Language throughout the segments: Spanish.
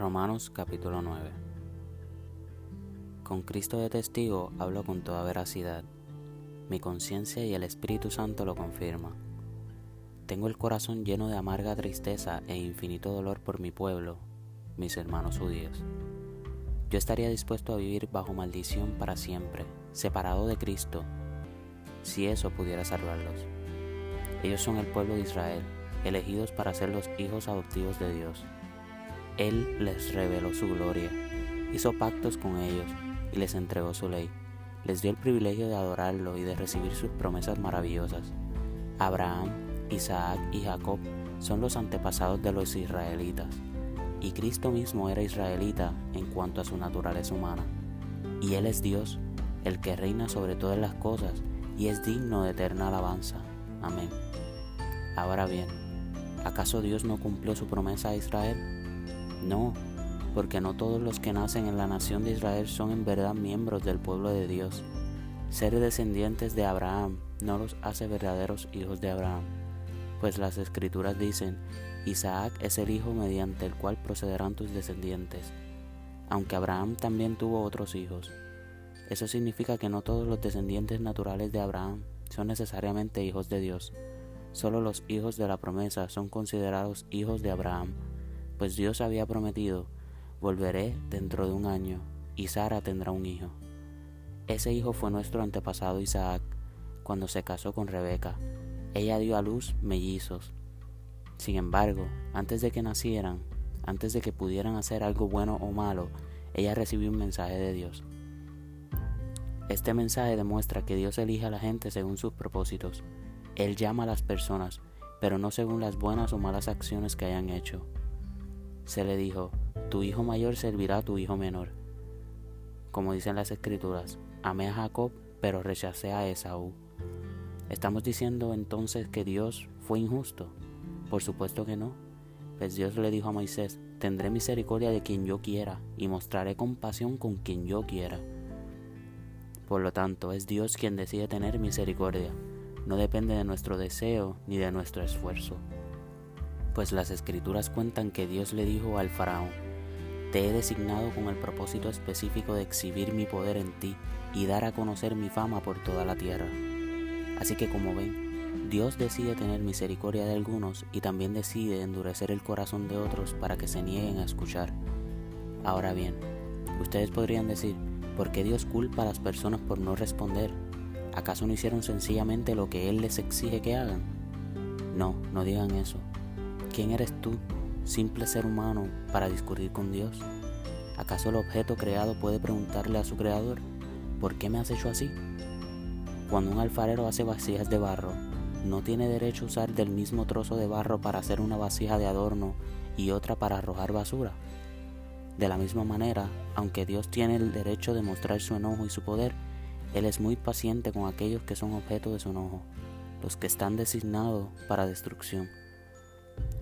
Romanos capítulo 9 Con Cristo de testigo hablo con toda veracidad. Mi conciencia y el Espíritu Santo lo confirman. Tengo el corazón lleno de amarga tristeza e infinito dolor por mi pueblo, mis hermanos judíos. Yo estaría dispuesto a vivir bajo maldición para siempre, separado de Cristo, si eso pudiera salvarlos. Ellos son el pueblo de Israel, elegidos para ser los hijos adoptivos de Dios él les reveló su gloria, hizo pactos con ellos y les entregó su ley. Les dio el privilegio de adorarlo y de recibir sus promesas maravillosas. Abraham, Isaac y Jacob son los antepasados de los israelitas, y Cristo mismo era israelita en cuanto a su naturaleza humana. Y Él es Dios, el que reina sobre todas las cosas y es digno de eterna alabanza. Amén. Ahora bien, ¿acaso Dios no cumplió su promesa a Israel? No, porque no todos los que nacen en la nación de Israel son en verdad miembros del pueblo de Dios. Ser descendientes de Abraham no los hace verdaderos hijos de Abraham, pues las escrituras dicen, Isaac es el hijo mediante el cual procederán tus descendientes, aunque Abraham también tuvo otros hijos. Eso significa que no todos los descendientes naturales de Abraham son necesariamente hijos de Dios. Solo los hijos de la promesa son considerados hijos de Abraham pues Dios había prometido, volveré dentro de un año y Sara tendrá un hijo. Ese hijo fue nuestro antepasado Isaac cuando se casó con Rebeca. Ella dio a luz mellizos. Sin embargo, antes de que nacieran, antes de que pudieran hacer algo bueno o malo, ella recibió un mensaje de Dios. Este mensaje demuestra que Dios elige a la gente según sus propósitos. Él llama a las personas, pero no según las buenas o malas acciones que hayan hecho se le dijo, tu hijo mayor servirá a tu hijo menor. Como dicen las escrituras, amé a Jacob, pero rechacé a Esaú. ¿Estamos diciendo entonces que Dios fue injusto? Por supuesto que no. Pues Dios le dijo a Moisés, tendré misericordia de quien yo quiera y mostraré compasión con quien yo quiera. Por lo tanto, es Dios quien decide tener misericordia. No depende de nuestro deseo ni de nuestro esfuerzo pues las escrituras cuentan que Dios le dijo al faraón, te he designado con el propósito específico de exhibir mi poder en ti y dar a conocer mi fama por toda la tierra. Así que como ven, Dios decide tener misericordia de algunos y también decide endurecer el corazón de otros para que se nieguen a escuchar. Ahora bien, ustedes podrían decir, ¿por qué Dios culpa a las personas por no responder? ¿Acaso no hicieron sencillamente lo que Él les exige que hagan? No, no digan eso. ¿Quién eres tú, simple ser humano, para discutir con Dios? ¿Acaso el objeto creado puede preguntarle a su creador, ¿por qué me has hecho así? Cuando un alfarero hace vasijas de barro, no tiene derecho a usar del mismo trozo de barro para hacer una vasija de adorno y otra para arrojar basura. De la misma manera, aunque Dios tiene el derecho de mostrar su enojo y su poder, Él es muy paciente con aquellos que son objeto de su enojo, los que están designados para destrucción.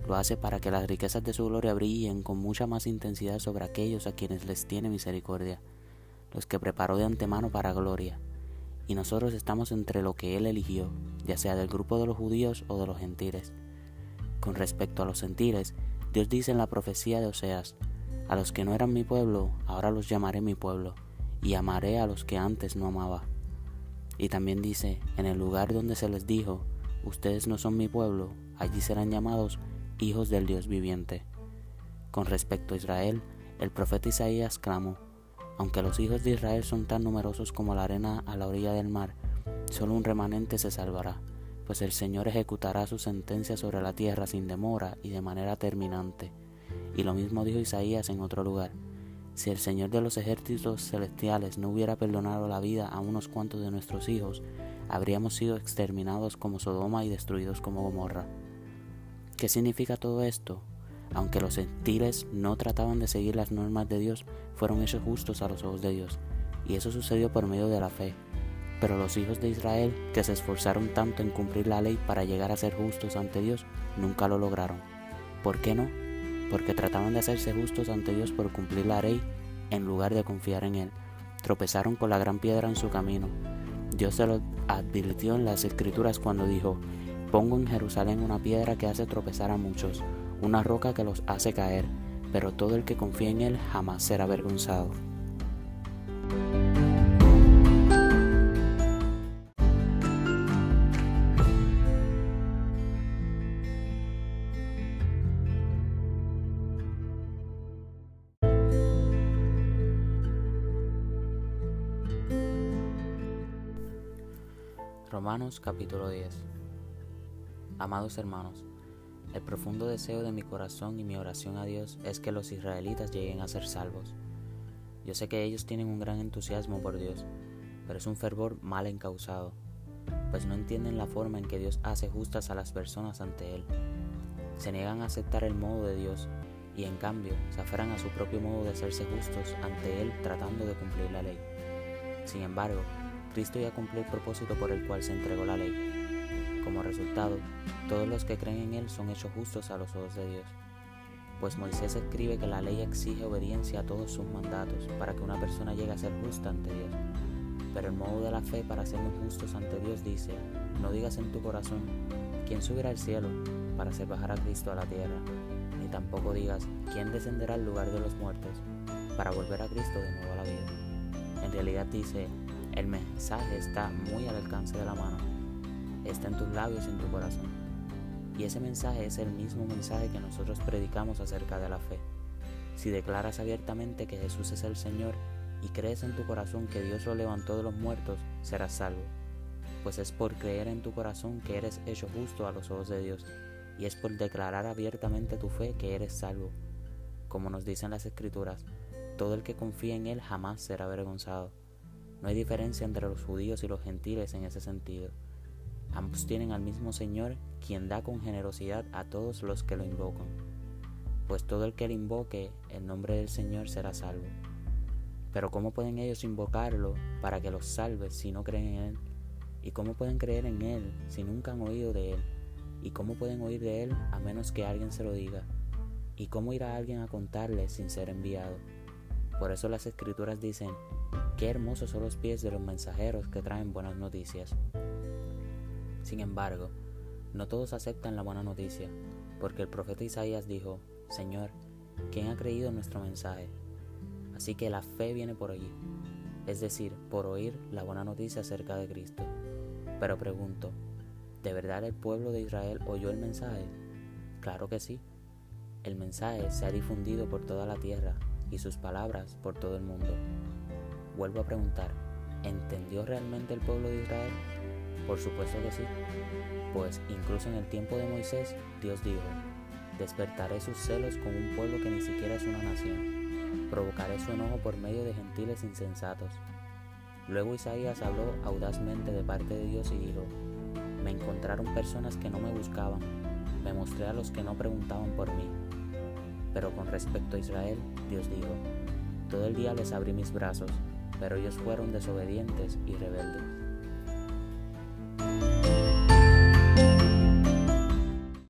Lo hace para que las riquezas de su gloria brillen con mucha más intensidad sobre aquellos a quienes les tiene misericordia, los que preparó de antemano para gloria. Y nosotros estamos entre lo que Él eligió, ya sea del grupo de los judíos o de los gentiles. Con respecto a los gentiles, Dios dice en la profecía de Oseas, a los que no eran mi pueblo, ahora los llamaré mi pueblo, y amaré a los que antes no amaba. Y también dice, en el lugar donde se les dijo, ustedes no son mi pueblo, allí serán llamados hijos del Dios viviente. Con respecto a Israel, el profeta Isaías clamó, aunque los hijos de Israel son tan numerosos como la arena a la orilla del mar, solo un remanente se salvará, pues el Señor ejecutará su sentencia sobre la tierra sin demora y de manera terminante. Y lo mismo dijo Isaías en otro lugar. Si el Señor de los ejércitos celestiales no hubiera perdonado la vida a unos cuantos de nuestros hijos, habríamos sido exterminados como Sodoma y destruidos como Gomorra. ¿Qué significa todo esto? Aunque los gentiles no trataban de seguir las normas de Dios, fueron hechos justos a los ojos de Dios, y eso sucedió por medio de la fe. Pero los hijos de Israel, que se esforzaron tanto en cumplir la ley para llegar a ser justos ante Dios, nunca lo lograron. ¿Por qué no? Porque trataban de hacerse justos ante Dios por cumplir la ley en lugar de confiar en Él. Tropezaron con la gran piedra en su camino. Dios se lo advirtió en las escrituras cuando dijo, Pongo en Jerusalén una piedra que hace tropezar a muchos, una roca que los hace caer, pero todo el que confía en Él jamás será avergonzado. Romanos capítulo 10 Amados hermanos, el profundo deseo de mi corazón y mi oración a Dios es que los israelitas lleguen a ser salvos. Yo sé que ellos tienen un gran entusiasmo por Dios, pero es un fervor mal encausado, pues no entienden la forma en que Dios hace justas a las personas ante Él. Se niegan a aceptar el modo de Dios y en cambio se aferran a su propio modo de hacerse justos ante Él tratando de cumplir la ley. Sin embargo, Cristo ya cumplió el propósito por el cual se entregó la ley como resultado, todos los que creen en Él son hechos justos a los ojos de Dios. Pues Moisés escribe que la ley exige obediencia a todos sus mandatos para que una persona llegue a ser justa ante Dios. Pero el modo de la fe para sernos justos ante Dios dice, no digas en tu corazón, ¿quién subirá al cielo para hacer bajar a Cristo a la tierra? Ni tampoco digas, ¿quién descenderá al lugar de los muertos para volver a Cristo de nuevo a la vida? En realidad dice, el mensaje está muy al alcance de la mano está en tus labios y en tu corazón. Y ese mensaje es el mismo mensaje que nosotros predicamos acerca de la fe. Si declaras abiertamente que Jesús es el Señor y crees en tu corazón que Dios lo levantó de los muertos, serás salvo. Pues es por creer en tu corazón que eres hecho justo a los ojos de Dios, y es por declarar abiertamente tu fe que eres salvo. Como nos dicen las Escrituras, todo el que confía en Él jamás será avergonzado. No hay diferencia entre los judíos y los gentiles en ese sentido Ambos tienen al mismo Señor, quien da con generosidad a todos los que lo invocan. Pues todo el que le invoque el nombre del Señor será salvo. Pero ¿cómo pueden ellos invocarlo para que los salve si no creen en Él? ¿Y cómo pueden creer en Él si nunca han oído de Él? ¿Y cómo pueden oír de Él a menos que alguien se lo diga? ¿Y cómo irá alguien a contarle sin ser enviado? Por eso las escrituras dicen, qué hermosos son los pies de los mensajeros que traen buenas noticias. Sin embargo, no todos aceptan la buena noticia, porque el profeta Isaías dijo, Señor, ¿quién ha creído nuestro mensaje? Así que la fe viene por oír, es decir, por oír la buena noticia acerca de Cristo. Pero pregunto, ¿de verdad el pueblo de Israel oyó el mensaje? Claro que sí. El mensaje se ha difundido por toda la tierra y sus palabras por todo el mundo. Vuelvo a preguntar, ¿entendió realmente el pueblo de Israel? Por supuesto que sí, pues incluso en el tiempo de Moisés Dios dijo, despertaré sus celos con un pueblo que ni siquiera es una nación, provocaré su enojo por medio de gentiles insensatos. Luego Isaías habló audazmente de parte de Dios y dijo, me encontraron personas que no me buscaban, me mostré a los que no preguntaban por mí. Pero con respecto a Israel, Dios dijo, todo el día les abrí mis brazos, pero ellos fueron desobedientes y rebeldes.